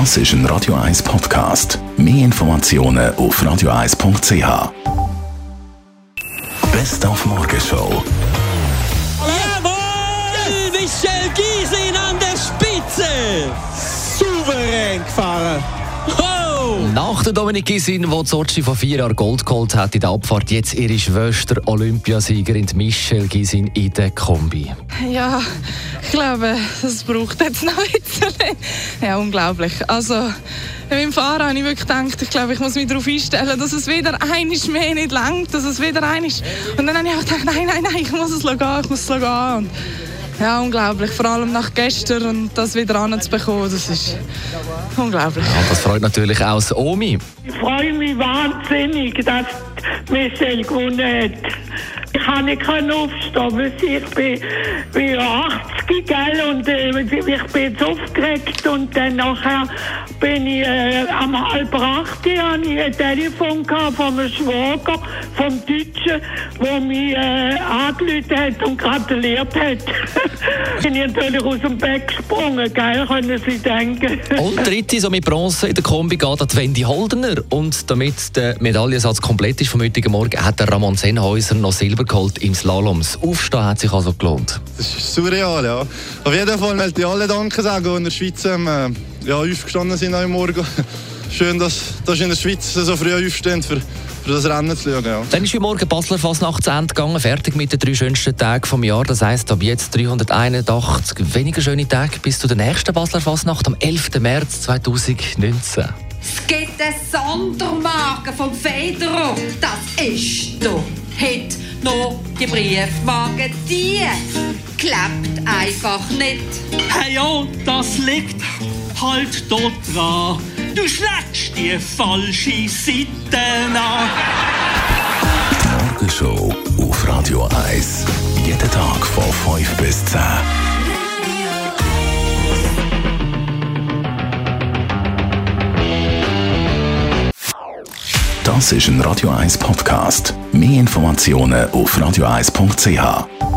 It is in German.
Das ist ein Radio 1 Podcast. Mehr Informationen auf radio1.ch. Best auf Morgenshow. Jawohl! Michel Gysin an der Spitze! souverän gefahren. Nach der Dominik Gisin, die Sochi vor vier Jahren Gold geholt hat in der Abfahrt, jetzt ihre Schwester Olympiasiegerin Michelle Gisin in der Kombi. Ja, ich glaube, das braucht jetzt noch ein bisschen. Ja, unglaublich. Also, beim Fahren habe ich wirklich gedacht, ich glaube, ich muss mich darauf einstellen, dass es wieder einiges mehr nicht langt, dass es wieder einiges... Und dann habe ich auch gedacht, nein, nein, nein, ich muss es gehen, ich muss es gehen. Ja, unglaublich. Vor allem nach gestern und das wieder anzubekommen, das ist unglaublich. Und das freut natürlich auch das Omi. Ich freue mich wahnsinnig, dass Michelle gewonnen hat. Ich kann nicht aufstehen, weil ich bin, bin 80, gell, und äh, ich bin jetzt aufgeregt und dann nachher bin ich äh, am halb acht, habe ich ein Telefon gehabt von einem Schwager, vom Deutschen, der mich äh, angerufen hat und gratuliert hat. bin ich natürlich aus dem Bett gesprungen, gell, können Sie denken. Und dritte, so mit Bronze in der Kombi, geht an Wendy Holdener. Und damit der Medaillensatz komplett ist vom heutigen Morgen, hat der Ramon Sennhäuser noch Silber geholt im Slalom. Das Aufstehen hat sich also gelohnt. Das ist surreal, ja. Auf jeden Fall möchte ich alle Danke sagen, die in der Schweiz ähm, ja, aufgestanden sind heute Morgen. Schön, dass, dass in der Schweiz so früh aufstehen, für, für das Rennen zu schauen. Ja. Dann ist heute Morgen Basler Fasnacht zu Ende gegangen, fertig mit den drei schönsten Tagen vom Jahr. Das heisst, ab jetzt 381 weniger schöne Tage bis zu der nächsten Basler Fasnacht am 11. März 2019. Es gibt eine Sondermarke vom Federo. Das ist doch heute noch die Briefmarke. Die klappt einfach nicht. Hey, ja, das liegt halt dort dran. Du schlägst die falsche Seite an. Morgenshow auf Radio 1. Jeden Tag von 5 bis 10. Das ist ein Radio 1 Podcast. Mehr Informationen auf radio1.ch.